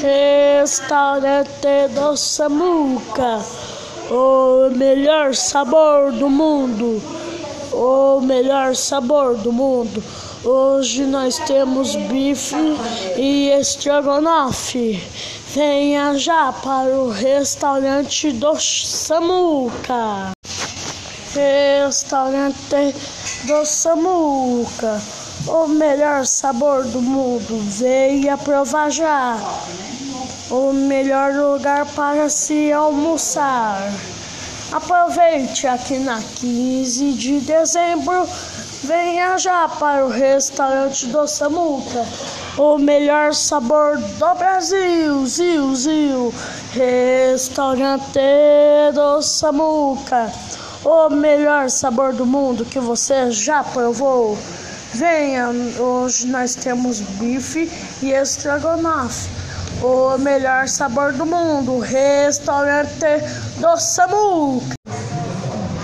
Restaurante do Samuca, o melhor sabor do mundo, o melhor sabor do mundo. Hoje nós temos bife e estrogonofe. Venha já para o restaurante do Samuca. Restaurante do Samuca o melhor sabor do mundo. Venha provar já. O melhor lugar para se almoçar. Aproveite aqui na 15 de dezembro. Venha já para o restaurante do Samuca. O melhor sabor do Brasil. Zil, zil. Restaurante do Samuca. O melhor sabor do mundo que você já provou. Venha, hoje nós temos bife e estrogonofe. O melhor sabor do mundo, restaurante do Samuca.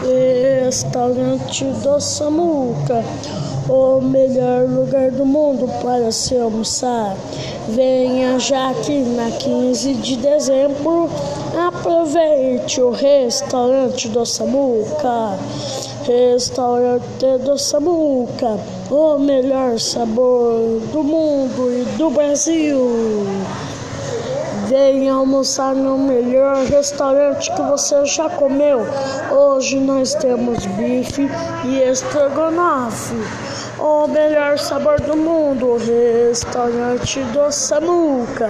Restaurante do Samuca, o melhor lugar do mundo para se almoçar. Venha já aqui na 15 de dezembro, aproveite o restaurante do Samuca. Restaurante do Samuca, o melhor sabor do mundo e do Brasil. Venha almoçar no melhor restaurante que você já comeu. Hoje nós temos bife e estrogonofe. O melhor sabor do mundo, restaurante do Samuca.